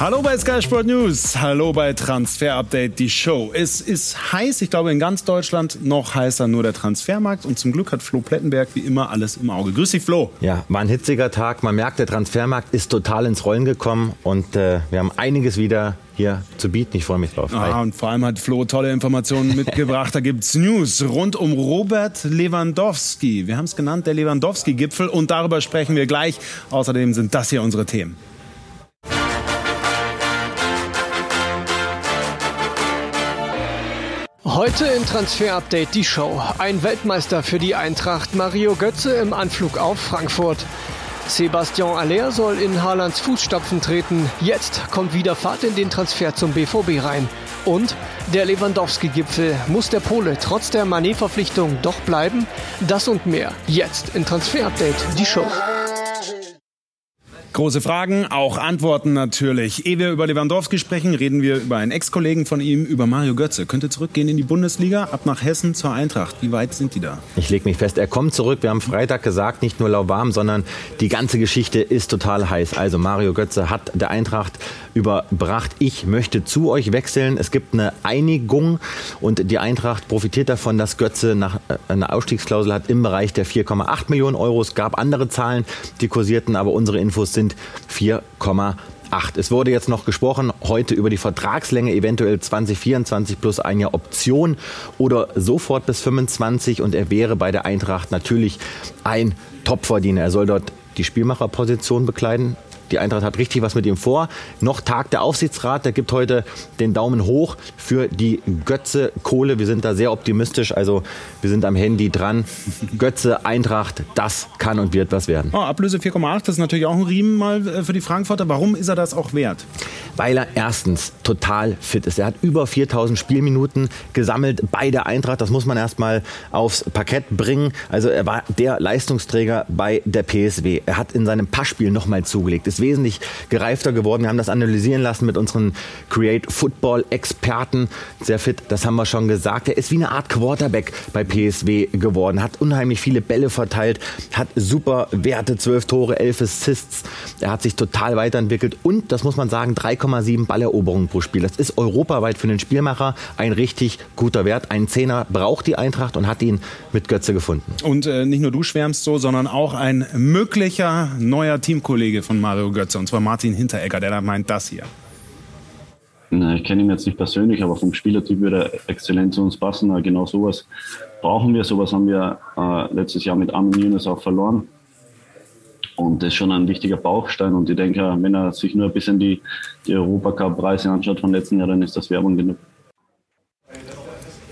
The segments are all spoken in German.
Hallo bei Sky Sport News, hallo bei Transfer Update, die Show. Es ist heiß, ich glaube in ganz Deutschland noch heißer nur der Transfermarkt und zum Glück hat Flo Plettenberg wie immer alles im Auge. Grüß dich Flo. Ja, war ein hitziger Tag, man merkt, der Transfermarkt ist total ins Rollen gekommen und äh, wir haben einiges wieder hier zu bieten. Ich freue mich drauf. Ah, und vor allem hat Flo tolle Informationen mitgebracht. Da gibt es News rund um Robert Lewandowski. Wir haben es genannt, der Lewandowski-Gipfel. Und darüber sprechen wir gleich. Außerdem sind das hier unsere Themen. Heute in Transfer Update die Show. Ein Weltmeister für die Eintracht Mario Götze im Anflug auf Frankfurt. Sebastian Aller soll in Haalands Fußstapfen treten. Jetzt kommt wieder Fahrt in den Transfer zum BVB rein. Und der Lewandowski-Gipfel. Muss der Pole trotz der Manet-Verpflichtung doch bleiben? Das und mehr. Jetzt in Transfer Update die Show. Große Fragen, auch Antworten natürlich. Ehe wir über Lewandowski sprechen, reden wir über einen Ex-Kollegen von ihm, über Mario Götze. Könnte zurückgehen in die Bundesliga, ab nach Hessen zur Eintracht. Wie weit sind die da? Ich lege mich fest, er kommt zurück. Wir haben Freitag gesagt, nicht nur lauwarm, sondern die ganze Geschichte ist total heiß. Also Mario Götze hat der Eintracht überbracht, ich möchte zu euch wechseln. Es gibt eine Einigung und die Eintracht profitiert davon, dass Götze nach äh, einer Ausstiegsklausel hat im Bereich der 4,8 Millionen Euro. Es gab andere Zahlen, die kursierten, aber unsere Infos sind 4,8. Es wurde jetzt noch gesprochen heute über die Vertragslänge, eventuell 2024 plus ein Jahr Option oder sofort bis 25 und er wäre bei der Eintracht natürlich ein Topverdiener. Er soll dort die Spielmacherposition bekleiden. Die Eintracht hat richtig was mit ihm vor. Noch tagt der Aufsichtsrat, der gibt heute den Daumen hoch für die Götze Kohle. Wir sind da sehr optimistisch, also wir sind am Handy dran. Götze Eintracht, das kann und wird was werden. Oh, Ablöse 4,8, das ist natürlich auch ein Riemen mal äh, für die Frankfurter. Warum ist er das auch wert? Weil er erstens total fit ist. Er hat über 4000 Spielminuten gesammelt bei der Eintracht. Das muss man erstmal aufs Parkett bringen. Also er war der Leistungsträger bei der PSW. Er hat in seinem Passspiel nochmal zugelegt. Ist wesentlich gereifter geworden. Wir haben das analysieren lassen mit unseren Create Football Experten. Sehr fit, das haben wir schon gesagt. Er ist wie eine Art Quarterback bei PSW geworden, hat unheimlich viele Bälle verteilt, hat super Werte, 12 Tore, 11 Assists. Er hat sich total weiterentwickelt und, das muss man sagen, 3,7 Balleroberungen pro Spiel. Das ist europaweit für den Spielmacher ein richtig guter Wert. Ein Zehner braucht die Eintracht und hat ihn mit Götze gefunden. Und äh, nicht nur du schwärmst so, sondern auch ein möglicher neuer Teamkollege von Mario Götze, und zwar Martin Hinteregger, der da meint das hier. Na, ich kenne ihn jetzt nicht persönlich, aber vom Spielertyp würde er exzellent zu uns passen. Genau sowas brauchen wir. Sowas haben wir äh, letztes Jahr mit Armin Younes auch verloren. Und das ist schon ein wichtiger Bauchstein. Und ich denke, wenn er sich nur ein bisschen die, die Europacup-Preise anschaut von letzten Jahren, dann ist das Werbung genug.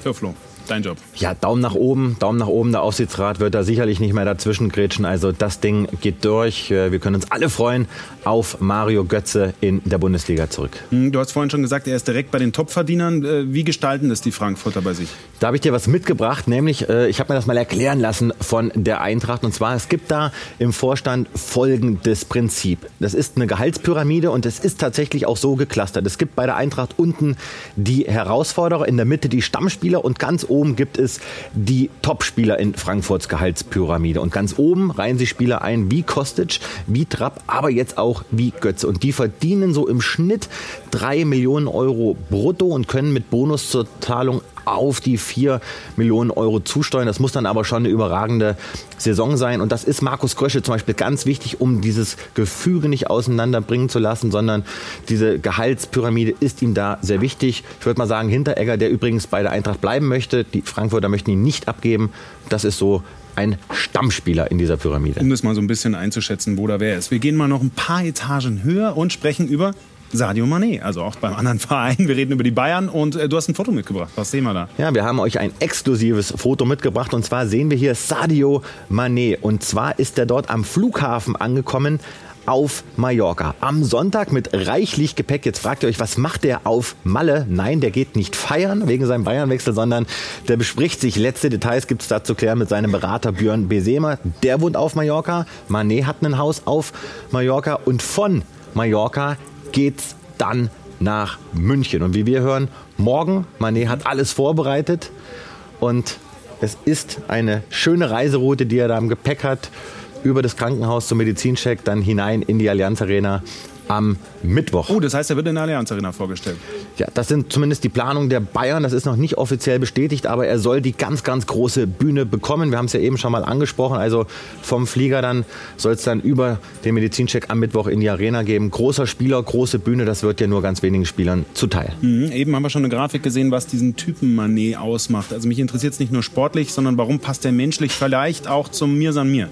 Für Flo dein Job. Ja, Daumen nach oben, Daumen nach oben. Der Aufsichtsrat wird da sicherlich nicht mehr dazwischen grätschen. Also das Ding geht durch. Äh, wir können uns alle freuen auf Mario Götze in der Bundesliga zurück. Hm, du hast vorhin schon gesagt, er ist direkt bei den Topverdienern. Äh, wie gestalten das die Frankfurter bei sich? Da habe ich dir was mitgebracht, nämlich äh, ich habe mir das mal erklären lassen von der Eintracht. Und zwar, es gibt da im Vorstand folgendes Prinzip. Das ist eine Gehaltspyramide und es ist tatsächlich auch so geklustert. Es gibt bei der Eintracht unten die Herausforderer, in der Mitte die Stammspieler und ganz oben oben gibt es die Topspieler in Frankfurts Gehaltspyramide. Und ganz oben reihen sich Spieler ein wie Kostic, wie Trapp, aber jetzt auch wie Götze. Und die verdienen so im Schnitt drei Millionen Euro brutto und können mit Bonus zur Zahlung auf die 4 Millionen Euro zusteuern. Das muss dann aber schon eine überragende Saison sein. Und das ist Markus Krösche zum Beispiel ganz wichtig, um dieses Gefüge nicht auseinanderbringen zu lassen, sondern diese Gehaltspyramide ist ihm da sehr wichtig. Ich würde mal sagen, Hinteregger, der übrigens bei der Eintracht bleiben möchte, die Frankfurter möchten ihn nicht abgeben. Das ist so ein Stammspieler in dieser Pyramide. Um das mal so ein bisschen einzuschätzen, wo da wer ist. Wir gehen mal noch ein paar Etagen höher und sprechen über Sadio Mané, also auch beim anderen Verein. Wir reden über die Bayern und äh, du hast ein Foto mitgebracht. Was sehen wir da? Ja, wir haben euch ein exklusives Foto mitgebracht und zwar sehen wir hier Sadio Mané und zwar ist er dort am Flughafen angekommen auf Mallorca. Am Sonntag mit reichlich Gepäck. Jetzt fragt ihr euch, was macht der auf Malle? Nein, der geht nicht feiern wegen seinem Bayernwechsel, sondern der bespricht sich. Letzte Details gibt es da zu klären mit seinem Berater Björn Besema. Der wohnt auf Mallorca. Mané hat ein Haus auf Mallorca und von Mallorca geht's dann nach München. Und wie wir hören, morgen, Manet hat alles vorbereitet und es ist eine schöne Reiseroute, die er da im Gepäck hat. über das Krankenhaus zum Medizincheck, dann hinein in die Allianz Arena am Mittwoch. Oh, das heißt, er wird in der Allianz Arena vorgestellt. Ja, das sind zumindest die Planungen der Bayern. Das ist noch nicht offiziell bestätigt, aber er soll die ganz, ganz große Bühne bekommen. Wir haben es ja eben schon mal angesprochen. Also vom Flieger dann soll es dann über den Medizincheck am Mittwoch in die Arena geben. Großer Spieler, große Bühne, das wird ja nur ganz wenigen Spielern zuteil. Mhm, eben haben wir schon eine Grafik gesehen, was diesen Typen Manet ausmacht. Also mich interessiert es nicht nur sportlich, sondern warum passt er menschlich vielleicht auch zum Mir San Mir?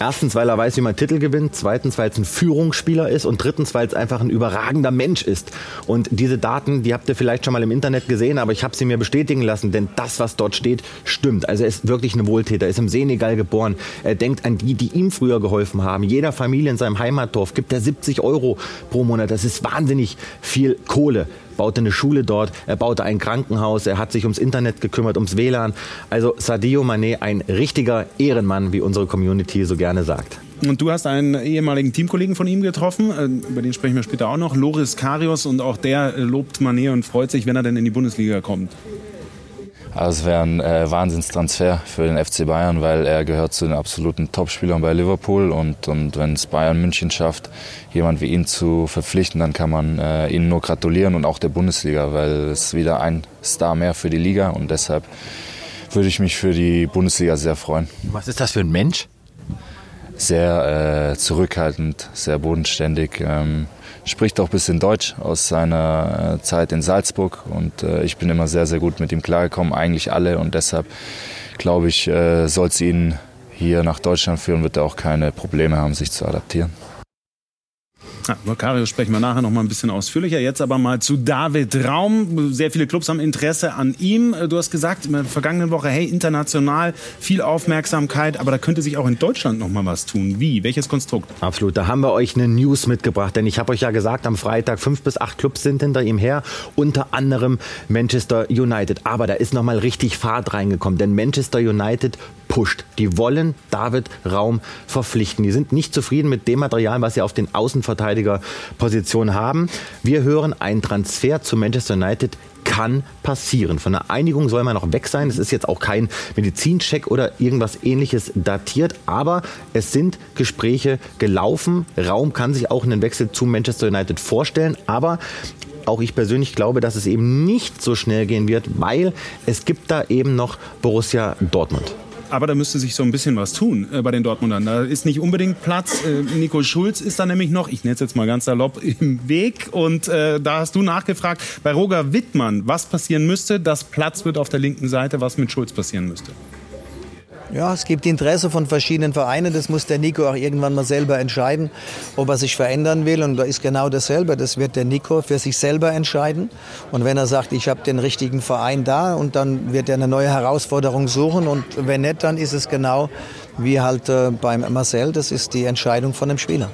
Erstens, weil er weiß, wie man Titel gewinnt. Zweitens, weil es ein Führungsspieler ist. Und drittens, weil es einfach ein überragender Mensch ist. Und diese Daten, die habt ihr vielleicht schon mal im Internet gesehen, aber ich habe sie mir bestätigen lassen, denn das, was dort steht, stimmt. Also er ist wirklich ein Wohltäter, er ist im Senegal geboren. Er denkt an die, die ihm früher geholfen haben. Jeder Familie in seinem Heimatdorf gibt er 70 Euro pro Monat. Das ist wahnsinnig viel Kohle baute eine Schule dort, er baute ein Krankenhaus, er hat sich ums Internet gekümmert, ums WLAN. Also Sadio Mané, ein richtiger Ehrenmann, wie unsere Community so gerne sagt. Und du hast einen ehemaligen Teamkollegen von ihm getroffen, äh, über den sprechen wir später auch noch, Loris Karius, und auch der lobt Mané und freut sich, wenn er denn in die Bundesliga kommt. Also es wäre ein äh, Wahnsinnstransfer für den FC Bayern, weil er gehört zu den absoluten Topspielern bei Liverpool und, und wenn es Bayern München schafft, jemand wie ihn zu verpflichten, dann kann man äh, ihnen nur gratulieren und auch der Bundesliga, weil es wieder ein Star mehr für die Liga und deshalb würde ich mich für die Bundesliga sehr freuen. Was ist das für ein Mensch? Sehr äh, zurückhaltend, sehr bodenständig. Ähm, spricht auch ein bisschen Deutsch aus seiner äh, Zeit in Salzburg und äh, ich bin immer sehr, sehr gut mit ihm klargekommen, eigentlich alle und deshalb glaube ich, äh, soll es ihn hier nach Deutschland führen, wird er auch keine Probleme haben, sich zu adaptieren. Ja, über Karius sprechen wir nachher noch mal ein bisschen ausführlicher. Jetzt aber mal zu David Raum. Sehr viele Clubs haben Interesse an ihm. Du hast gesagt in der vergangenen Woche, hey, international viel Aufmerksamkeit, aber da könnte sich auch in Deutschland noch mal was tun. Wie? Welches Konstrukt? Absolut. Da haben wir euch eine News mitgebracht, denn ich habe euch ja gesagt, am Freitag fünf bis acht Clubs sind hinter ihm her, unter anderem Manchester United. Aber da ist noch mal richtig Fahrt reingekommen, denn Manchester United pusht. Die wollen David Raum verpflichten. Die sind nicht zufrieden mit dem Material, was sie auf den Außenverteidigerpositionen haben. Wir hören, ein Transfer zu Manchester United kann passieren. Von der Einigung soll man noch weg sein. Es ist jetzt auch kein Medizincheck oder irgendwas ähnliches datiert, aber es sind Gespräche gelaufen. Raum kann sich auch einen Wechsel zu Manchester United vorstellen, aber auch ich persönlich glaube, dass es eben nicht so schnell gehen wird, weil es gibt da eben noch Borussia Dortmund. Aber da müsste sich so ein bisschen was tun äh, bei den Dortmundern. Da ist nicht unbedingt Platz. Äh, Nico Schulz ist da nämlich noch, ich nenne es jetzt mal ganz salopp, im Weg. Und äh, da hast du nachgefragt bei Roger Wittmann, was passieren müsste, dass Platz wird auf der linken Seite, was mit Schulz passieren müsste. Ja, es gibt Interesse von verschiedenen Vereinen. Das muss der Nico auch irgendwann mal selber entscheiden, ob er sich verändern will. Und da ist genau dasselbe. Das wird der Nico für sich selber entscheiden. Und wenn er sagt, ich habe den richtigen Verein da, und dann wird er eine neue Herausforderung suchen. Und wenn nicht, dann ist es genau wie halt äh, beim Marcel. Das ist die Entscheidung von dem Spieler.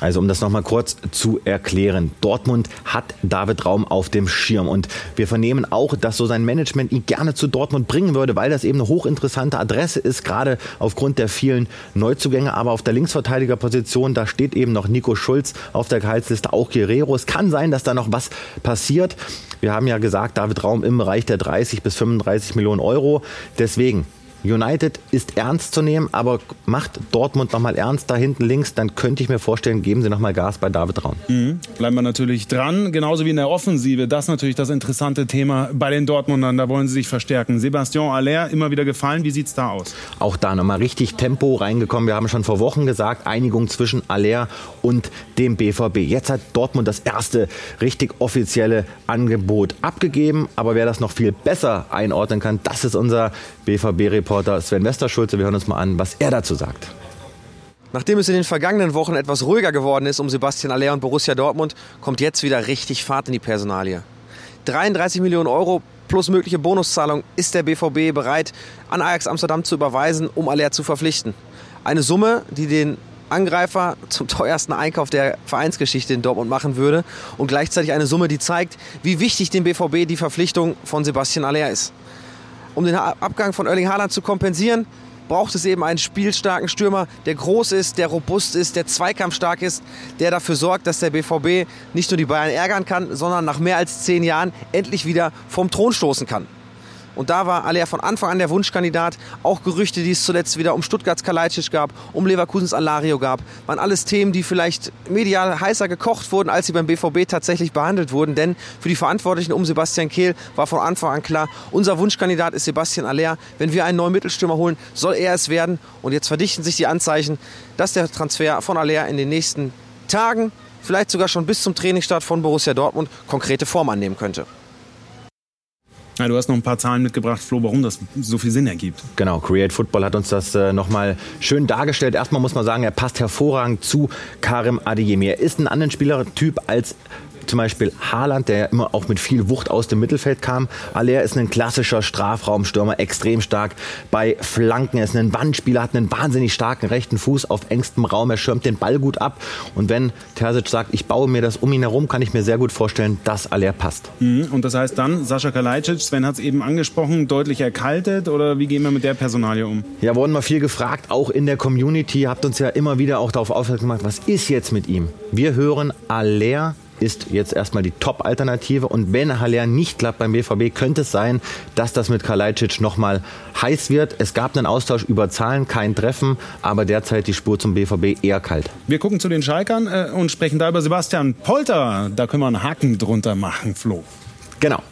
Also um das nochmal kurz zu erklären. Dortmund hat David Raum auf dem Schirm und wir vernehmen auch, dass so sein Management ihn gerne zu Dortmund bringen würde, weil das eben eine hochinteressante Adresse ist, gerade aufgrund der vielen Neuzugänge. Aber auf der Linksverteidigerposition, da steht eben noch Nico Schulz auf der Gehaltsliste, auch Guerrero. Es kann sein, dass da noch was passiert. Wir haben ja gesagt, David Raum im Bereich der 30 bis 35 Millionen Euro. Deswegen United ist ernst zu nehmen, aber macht Dortmund nochmal ernst da hinten links, dann könnte ich mir vorstellen, geben sie nochmal Gas bei David Raum. Mhm. Bleiben wir natürlich dran, genauso wie in der Offensive. Das ist natürlich das interessante Thema bei den Dortmundern. Da wollen sie sich verstärken. Sebastian Aller immer wieder gefallen. Wie sieht es da aus? Auch da nochmal richtig Tempo reingekommen. Wir haben schon vor Wochen gesagt, Einigung zwischen Aller und dem BVB. Jetzt hat Dortmund das erste richtig offizielle Angebot abgegeben. Aber wer das noch viel besser einordnen kann, das ist unser BVB-Reporter Sven Westerschulze. Wir hören uns mal an, was er dazu sagt. Nachdem es in den vergangenen Wochen etwas ruhiger geworden ist um Sebastian Aller und Borussia Dortmund, kommt jetzt wieder richtig Fahrt in die Personalie. 33 Millionen Euro plus mögliche Bonuszahlung ist der BVB bereit, an Ajax Amsterdam zu überweisen, um Aller zu verpflichten. Eine Summe, die den Angreifer zum teuersten Einkauf der Vereinsgeschichte in Dortmund machen würde und gleichzeitig eine Summe, die zeigt, wie wichtig dem BVB die Verpflichtung von Sebastian Aller ist. Um den Abgang von Erling Haaland zu kompensieren, braucht es eben einen spielstarken Stürmer, der groß ist, der robust ist, der zweikampfstark ist, der dafür sorgt, dass der BVB nicht nur die Bayern ärgern kann, sondern nach mehr als zehn Jahren endlich wieder vom Thron stoßen kann. Und da war Aller von Anfang an der Wunschkandidat. Auch Gerüchte, die es zuletzt wieder um Stuttgarts Kalajdzic gab, um Leverkusens Alario gab, waren alles Themen, die vielleicht medial heißer gekocht wurden, als sie beim BVB tatsächlich behandelt wurden. Denn für die Verantwortlichen um Sebastian Kehl war von Anfang an klar, unser Wunschkandidat ist Sebastian Aller. Wenn wir einen neuen Mittelstürmer holen, soll er es werden. Und jetzt verdichten sich die Anzeichen, dass der Transfer von Aller in den nächsten Tagen, vielleicht sogar schon bis zum Trainingsstart von Borussia Dortmund, konkrete Form annehmen könnte. Ja, du hast noch ein paar Zahlen mitgebracht, Flo, warum das so viel Sinn ergibt. Genau, Create Football hat uns das äh, nochmal schön dargestellt. Erstmal muss man sagen, er passt hervorragend zu Karim Adeyemi. Er ist ein anderer Spielertyp als zum Beispiel Haaland, der immer auch mit viel Wucht aus dem Mittelfeld kam. Aller ist ein klassischer Strafraumstürmer, extrem stark bei Flanken. Er ist ein Wandspieler, hat einen wahnsinnig starken rechten Fuß auf engstem Raum. Er schirmt den Ball gut ab. Und wenn Terzic sagt, ich baue mir das um ihn herum, kann ich mir sehr gut vorstellen, dass Aller passt. Mhm. Und das heißt dann, Sascha Kalajdzic, Sven hat es eben angesprochen, deutlich erkaltet oder wie gehen wir mit der Personalie um? Ja, wurden wir viel gefragt, auch in der Community. Habt uns ja immer wieder auch darauf aufmerksam gemacht, was ist jetzt mit ihm? Wir hören Aller ist jetzt erstmal die Top-Alternative. Und wenn Haller nicht klappt beim BVB, könnte es sein, dass das mit Kalajdzic nochmal heiß wird. Es gab einen Austausch über Zahlen, kein Treffen, aber derzeit die Spur zum BVB eher kalt. Wir gucken zu den Schalkern äh, und sprechen da über Sebastian Polter. Da können wir einen Haken drunter machen, Flo. Genau.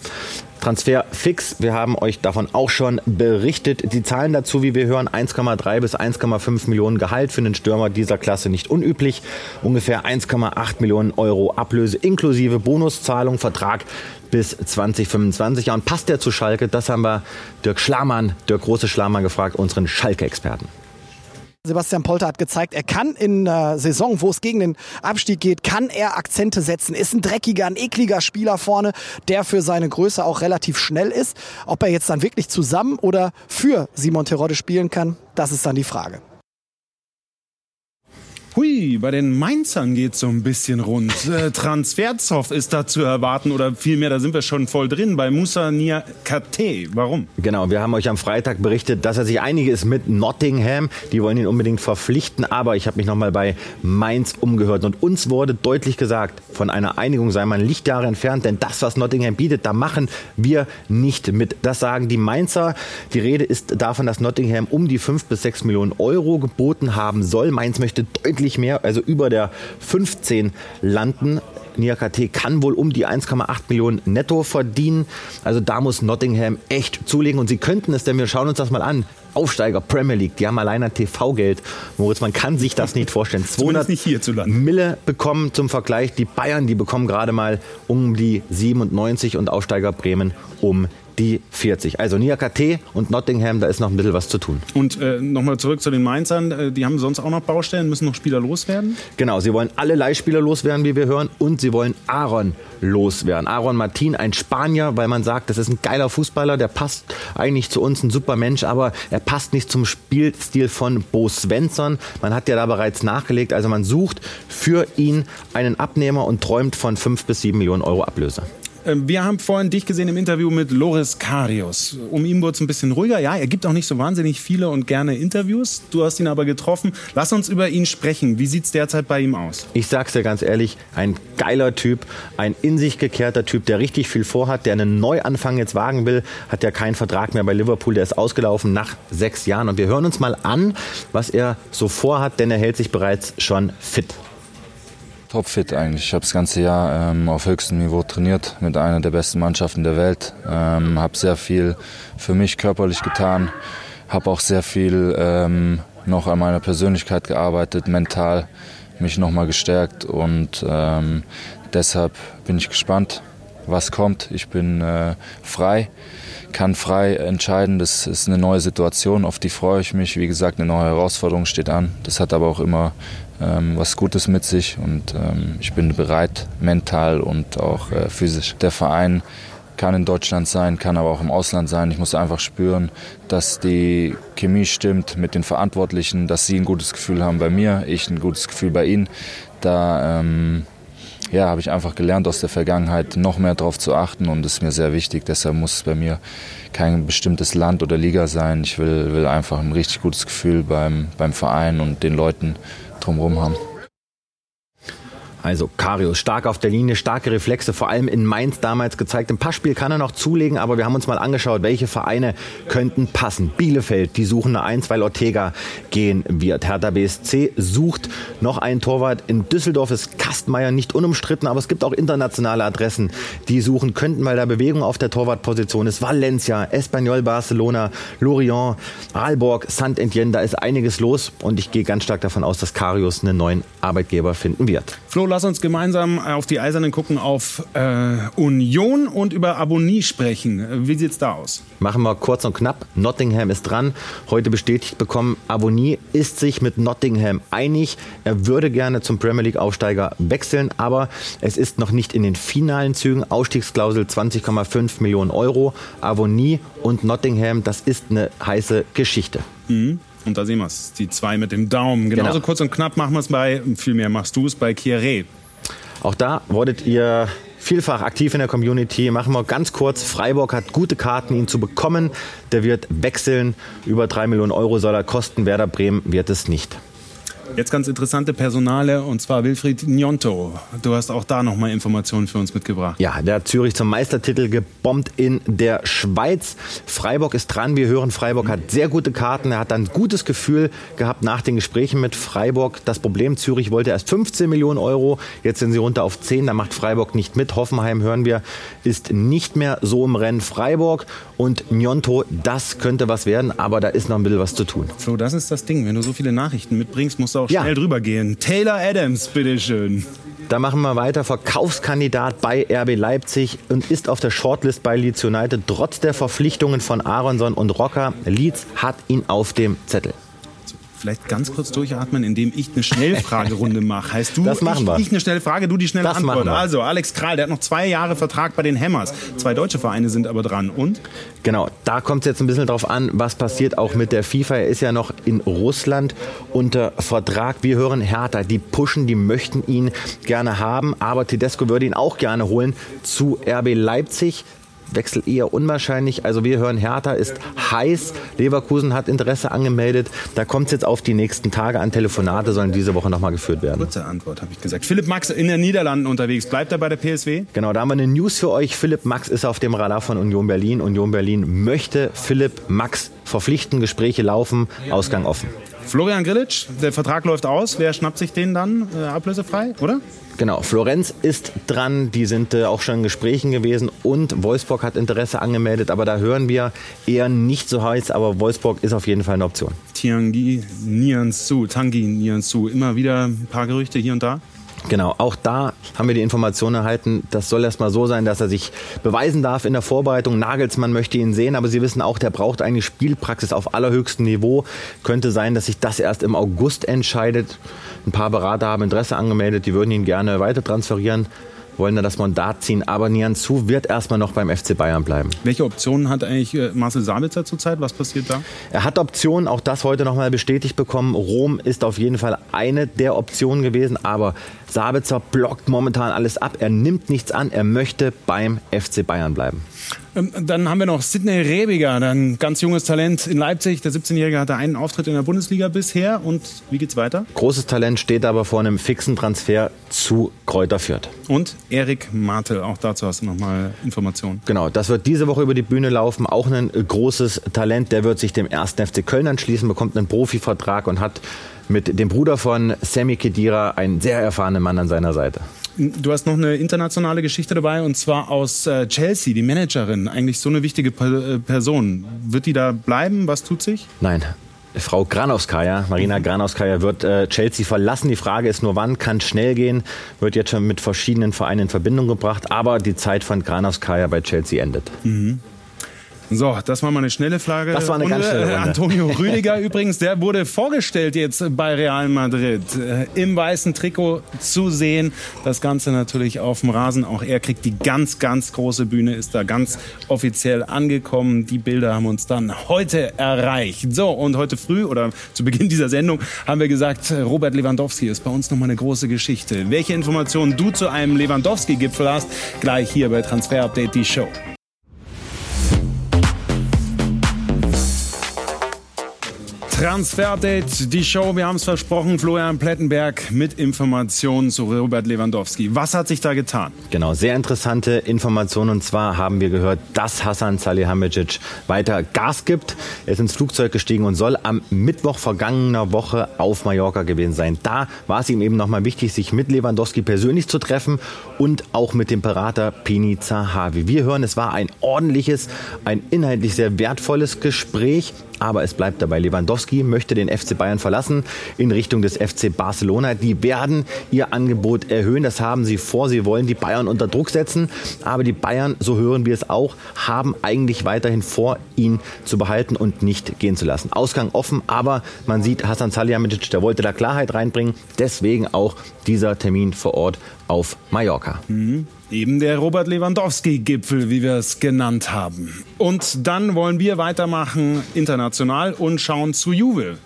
Transfer fix. Wir haben euch davon auch schon berichtet. Die Zahlen dazu, wie wir hören, 1,3 bis 1,5 Millionen Gehalt für einen Stürmer dieser Klasse nicht unüblich. Ungefähr 1,8 Millionen Euro Ablöse inklusive Bonuszahlung, Vertrag bis 2025. Ja, und passt der zu Schalke? Das haben wir Dirk Schlamann, Dirk Große Schlamann gefragt, unseren Schalke-Experten. Sebastian Polter hat gezeigt, er kann in einer Saison, wo es gegen den Abstieg geht, kann er Akzente setzen. Ist ein dreckiger, ein ekliger Spieler vorne, der für seine Größe auch relativ schnell ist. Ob er jetzt dann wirklich zusammen oder für Simon Terodde spielen kann, das ist dann die Frage. Hui, bei den Mainzern geht so ein bisschen rund. Äh, Transferzoff ist da zu erwarten oder vielmehr, da sind wir schon voll drin, bei Musa Niakate. Warum? Genau, wir haben euch am Freitag berichtet, dass er sich einiges mit Nottingham, die wollen ihn unbedingt verpflichten, aber ich habe mich nochmal bei Mainz umgehört und uns wurde deutlich gesagt, von einer Einigung sei man Lichtjahre entfernt, denn das, was Nottingham bietet, da machen wir nicht mit. Das sagen die Mainzer. Die Rede ist davon, dass Nottingham um die 5 bis 6 Millionen Euro geboten haben soll. Mainz möchte deutlich deutlich mehr, also über der 15 landen. Niakate kann wohl um die 1,8 Millionen netto verdienen. Also da muss Nottingham echt zulegen. Und sie könnten es, denn wir schauen uns das mal an. Aufsteiger Premier League, die haben allein ein TV-Geld. Moritz, man kann sich das nicht vorstellen. 200 nicht Mille bekommen zum Vergleich. Die Bayern, die bekommen gerade mal um die 97 und Aufsteiger Bremen um die 40. Also Niakate und Nottingham, da ist noch ein bisschen was zu tun. Und äh, nochmal zurück zu den Mainzern. Äh, die haben sonst auch noch Baustellen, müssen noch Spieler loswerden? Genau, sie wollen alle Leihspieler loswerden, wie wir hören. Und sie wollen Aaron loswerden. Aaron Martin, ein Spanier, weil man sagt, das ist ein geiler Fußballer, der passt eigentlich zu uns, ein super Mensch, aber er passt nicht zum Spielstil von Bo Svensson. Man hat ja da bereits nachgelegt, also man sucht für ihn einen Abnehmer und träumt von 5 bis 7 Millionen Euro Ablöse. Ähm, wir haben vorhin dich gesehen im Interview mit Loris Karius. Um ihn wurde es ein bisschen ruhiger. Ja, er gibt auch nicht so wahnsinnig viele und gerne Interviews. Du hast ihn aber getroffen. Lass uns über ihn sprechen. Wie sieht es derzeit bei ihm aus? Ich sag's dir ganz ehrlich, ein geiler Typ, ein in sich gekehrter Typ, der richtig viel vorhat, der einen Neuanfang jetzt wagen will, hat ja keinen Vertrag mehr bei Liverpool, der ist ausgelaufen nach sechs Jahren. Und wir hören uns mal an, was er so vorhat, denn er hält sich bereits schon fit topfit eigentlich. Ich habe das ganze Jahr ähm, auf höchstem Niveau trainiert mit einer der besten Mannschaften der Welt. Ähm, habe sehr viel für mich körperlich getan. Habe auch sehr viel ähm, noch an meiner Persönlichkeit gearbeitet, mental mich nochmal gestärkt und ähm, deshalb bin ich gespannt, was kommt. Ich bin äh, frei, kann frei entscheiden. Das ist eine neue Situation, auf die freue ich mich. Wie gesagt, eine neue Herausforderung steht an. Das hat aber auch immer ähm, was Gutes mit sich und ähm, ich bin bereit, mental und auch äh, physisch. Der Verein kann in Deutschland sein, kann aber auch im Ausland sein. Ich muss einfach spüren, dass die Chemie stimmt mit den Verantwortlichen, dass sie ein gutes Gefühl haben bei mir, ich ein gutes Gefühl bei ihnen. Da ähm, ja, habe ich einfach gelernt aus der Vergangenheit, noch mehr darauf zu achten und das ist mir sehr wichtig. Deshalb muss es bei mir kein bestimmtes Land oder Liga sein. Ich will, will einfach ein richtig gutes Gefühl beim, beim Verein und den Leuten drumherum haben. Also Karius, stark auf der Linie, starke Reflexe, vor allem in Mainz damals gezeigt. Im Passspiel kann er noch zulegen, aber wir haben uns mal angeschaut, welche Vereine könnten passen. Bielefeld, die suchen eine Eins, weil Ortega gehen wird. Hertha BSC sucht noch einen Torwart. In Düsseldorf ist Kastmeier nicht unumstritten, aber es gibt auch internationale Adressen, die suchen könnten, weil da Bewegung auf der Torwartposition ist. Valencia, Espanyol Barcelona, Lorient, Aalborg, Saint-Etienne, da ist einiges los und ich gehe ganz stark davon aus, dass Karius einen neuen Arbeitgeber finden wird. Flo, lass uns gemeinsam auf die Eisernen gucken, auf äh, Union und über Abonnie sprechen. Wie sieht's da aus? Machen wir kurz und knapp. Nottingham ist dran. Heute bestätigt bekommen, Abonnie ist sich mit Nottingham einig. Er würde gerne zum Premier League Aufsteiger wechseln, aber es ist noch nicht in den finalen Zügen. Ausstiegsklausel 20,5 Millionen Euro. Abonnie und Nottingham, das ist eine heiße Geschichte. Mhm. Und da sehen wir es, die zwei mit dem Daumen. Genauso genau. kurz und knapp machen wir es bei, viel mehr machst du es bei Kieré. Auch da wurdet ihr vielfach aktiv in der Community. Machen wir ganz kurz. Freiburg hat gute Karten, ihn zu bekommen. Der wird wechseln. Über drei Millionen Euro soll er kosten. Werder Bremen wird es nicht. Jetzt ganz interessante Personale und zwar Wilfried Njonto. Du hast auch da nochmal Informationen für uns mitgebracht. Ja, der hat Zürich zum Meistertitel gebombt in der Schweiz. Freiburg ist dran. Wir hören, Freiburg hat sehr gute Karten. Er hat ein gutes Gefühl gehabt nach den Gesprächen mit Freiburg. Das Problem, Zürich wollte erst 15 Millionen Euro. Jetzt sind sie runter auf 10. Da macht Freiburg nicht mit. Hoffenheim, hören wir, ist nicht mehr so im Rennen. Freiburg und Njonto, das könnte was werden, aber da ist noch ein bisschen was zu tun. Flo, das ist das Ding. Wenn du so viele Nachrichten mitbringst, musst du auch schnell ja. drüber gehen. Taylor Adams, bitteschön. Da machen wir weiter. Verkaufskandidat bei RB Leipzig und ist auf der Shortlist bei Leeds United. Trotz der Verpflichtungen von Aronson und Rocker. Leeds hat ihn auf dem Zettel vielleicht ganz kurz durchatmen, indem ich eine Schnellfragerunde mache. Heißt du, das machen ich, wir. ich eine schnelle Frage, du die schnelle das Antwort. Also, Alex Kral, der hat noch zwei Jahre Vertrag bei den Hammers. Zwei deutsche Vereine sind aber dran. Und? Genau, da kommt es jetzt ein bisschen drauf an, was passiert auch mit der FIFA. Er ist ja noch in Russland unter Vertrag. Wir hören Hertha, die pushen, die möchten ihn gerne haben, aber Tedesco würde ihn auch gerne holen zu RB Leipzig. Wechsel eher unwahrscheinlich. Also wir hören, Hertha ist heiß. Leverkusen hat Interesse angemeldet. Da kommt es jetzt auf die nächsten Tage an. Telefonate sollen diese Woche nochmal geführt werden. Kurze Antwort, habe ich gesagt. Philipp Max in den Niederlanden unterwegs. Bleibt er bei der PSW? Genau, da haben wir eine News für euch. Philipp Max ist auf dem Radar von Union Berlin. Union Berlin möchte Philipp Max verpflichten. Gespräche laufen. Ausgang offen. Florian Grillitsch, der Vertrag läuft aus. Wer schnappt sich den dann äh, ablösefrei, oder? Genau, Florenz ist dran, die sind äh, auch schon in Gesprächen gewesen und Wolfsburg hat Interesse angemeldet, aber da hören wir eher nicht so heiß, aber Wolfsburg ist auf jeden Fall eine Option. Tiangi Nianzou, Tangi Nianzou, immer wieder ein paar Gerüchte hier und da? Genau, auch da haben wir die Information erhalten, das soll erstmal so sein, dass er sich beweisen darf in der Vorbereitung. Nagelsmann möchte ihn sehen, aber Sie wissen auch, der braucht eigentlich Spielpraxis auf allerhöchstem Niveau. Könnte sein, dass sich das erst im August entscheidet. Ein paar Berater haben Interesse angemeldet, die würden ihn gerne weiter transferieren wollen da das Mandat ziehen. Aber Nianzou wird erstmal noch beim FC Bayern bleiben. Welche Optionen hat eigentlich äh, Marcel Sabitzer zurzeit? Was passiert da? Er hat Optionen, auch das heute nochmal bestätigt bekommen. Rom ist auf jeden Fall eine der Optionen gewesen, aber Sabitzer blockt momentan alles ab. Er nimmt nichts an. Er möchte beim FC Bayern bleiben. Ähm, dann haben wir noch Sidney Rebiger, ein ganz junges Talent in Leipzig. Der 17-Jährige hatte einen Auftritt in der Bundesliga bisher. Und wie geht's weiter? Großes Talent steht aber vor einem fixen Transfer zu Kräuter Fürth. Und Erik Martel, auch dazu hast du noch mal Informationen. Genau, das wird diese Woche über die Bühne laufen. Auch ein großes Talent. Der wird sich dem ersten FC Köln anschließen, bekommt einen Profivertrag und hat mit dem Bruder von Sammy Kedira einen sehr erfahrenen Mann an seiner Seite. Du hast noch eine internationale Geschichte dabei und zwar aus äh, Chelsea, die Managerin. Eigentlich so eine wichtige äh, Person. Wird die da bleiben? Was tut sich? Nein, Frau Granowskaja, Marina Granowskaja wird äh, Chelsea verlassen. Die Frage ist nur, wann kann schnell gehen? Wird jetzt schon mit verschiedenen Vereinen in Verbindung gebracht, aber die Zeit von Granowskaja bei Chelsea endet. Mhm. So, das war mal eine schnelle Frage. Das war eine ganz schnelle Runde. Antonio Rüdiger übrigens, der wurde vorgestellt jetzt bei Real Madrid äh, im weißen Trikot zu sehen. Das Ganze natürlich auf dem Rasen. Auch er kriegt die ganz, ganz große Bühne, ist da ganz offiziell angekommen. Die Bilder haben uns dann heute erreicht. So, und heute früh oder zu Beginn dieser Sendung haben wir gesagt, Robert Lewandowski ist bei uns nochmal eine große Geschichte. Welche Informationen du zu einem Lewandowski-Gipfel hast, gleich hier bei Transfer Update, die Show. Transfer-Update, die Show, wir haben es versprochen, Florian Plettenberg mit Informationen zu Robert Lewandowski. Was hat sich da getan? Genau, sehr interessante Informationen. Und zwar haben wir gehört, dass Hassan Salihamidzic weiter Gas gibt. Er ist ins Flugzeug gestiegen und soll am Mittwoch vergangener Woche auf Mallorca gewesen sein. Da war es ihm eben nochmal wichtig, sich mit Lewandowski persönlich zu treffen und auch mit dem Berater Pini Zahavi. Wir hören, es war ein ordentliches, ein inhaltlich sehr wertvolles Gespräch. Aber es bleibt dabei. Lewandowski möchte den FC Bayern verlassen in Richtung des FC Barcelona. Die werden ihr Angebot erhöhen. Das haben sie vor. Sie wollen die Bayern unter Druck setzen. Aber die Bayern, so hören wir es auch, haben eigentlich weiterhin vor, ihn zu behalten und nicht gehen zu lassen. Ausgang offen, aber man sieht, Hassan Salihamidzic, der wollte da Klarheit reinbringen. Deswegen auch dieser Termin vor Ort auf Mallorca. Mhm. Eben der Robert Lewandowski-Gipfel, wie wir es genannt haben. Und dann wollen wir weitermachen international und schauen zu Juve.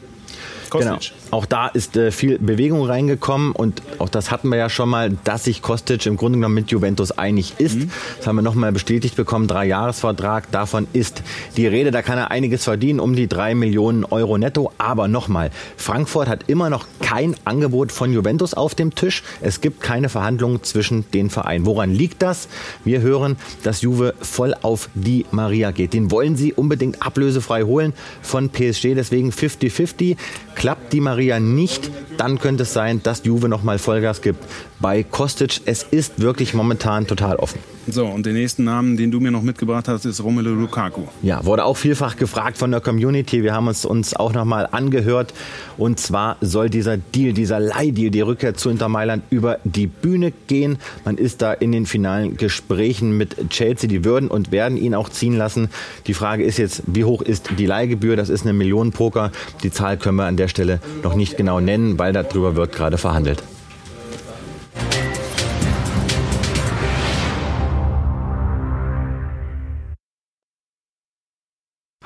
Kostic. Genau. Auch da ist äh, viel Bewegung reingekommen und auch das hatten wir ja schon mal, dass sich Kostic im Grunde genommen mit Juventus einig ist. Mhm. Das haben wir nochmal bestätigt bekommen, drei Jahresvertrag, davon ist die Rede, da kann er einiges verdienen, um die drei Millionen Euro netto. Aber nochmal, Frankfurt hat immer noch kein Angebot von Juventus auf dem Tisch. Es gibt keine Verhandlungen zwischen den Vereinen. Woran liegt das? Wir hören, dass Juve voll auf die Maria geht. Den wollen sie unbedingt ablösefrei holen von PSG, deswegen 50-50. Klappt die Maria nicht, dann könnte es sein, dass Juve nochmal Vollgas gibt bei Kostic. Es ist wirklich momentan total offen. So, und den nächsten Namen, den du mir noch mitgebracht hast, ist Romelu Lukaku. Ja, wurde auch vielfach gefragt von der Community. Wir haben uns uns auch nochmal angehört. Und zwar soll dieser Deal, dieser Leihdeal, die Rückkehr zu Inter Mailand über die Bühne gehen. Man ist da in den finalen Gesprächen mit Chelsea. Die würden und werden ihn auch ziehen lassen. Die Frage ist jetzt, wie hoch ist die Leihgebühr? Das ist eine Million Poker. Die Zahl können wir an der Stelle noch nicht genau nennen, weil darüber wird gerade verhandelt.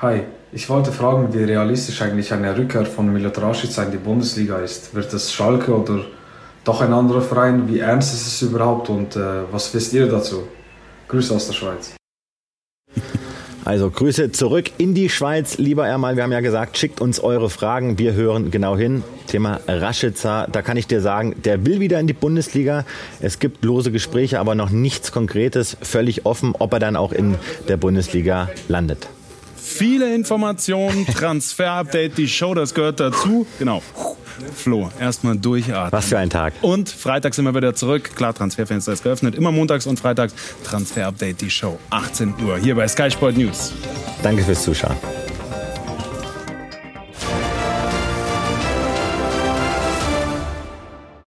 Hi, ich wollte fragen, wie realistisch eigentlich eine Rückkehr von Milotrasic in die Bundesliga ist. Wird es Schalke oder doch ein anderer Verein? Wie ernst ist es überhaupt und äh, was wisst ihr dazu? Grüße aus der Schweiz. Also Grüße zurück in die Schweiz, lieber Ermal. Wir haben ja gesagt, schickt uns eure Fragen. Wir hören genau hin. Thema Raschitzer, da kann ich dir sagen, der will wieder in die Bundesliga. Es gibt lose Gespräche, aber noch nichts Konkretes. Völlig offen, ob er dann auch in der Bundesliga landet. Viele Informationen, Transfer-Update, die Show, das gehört dazu. Genau. Flo, erstmal durchatmen. Was für ein Tag. Und Freitag sind wir wieder zurück. Klar, Transferfenster ist geöffnet. Immer montags und freitags. Transfer-Update, die Show. 18 Uhr hier bei Sky Sport News. Danke fürs Zuschauen.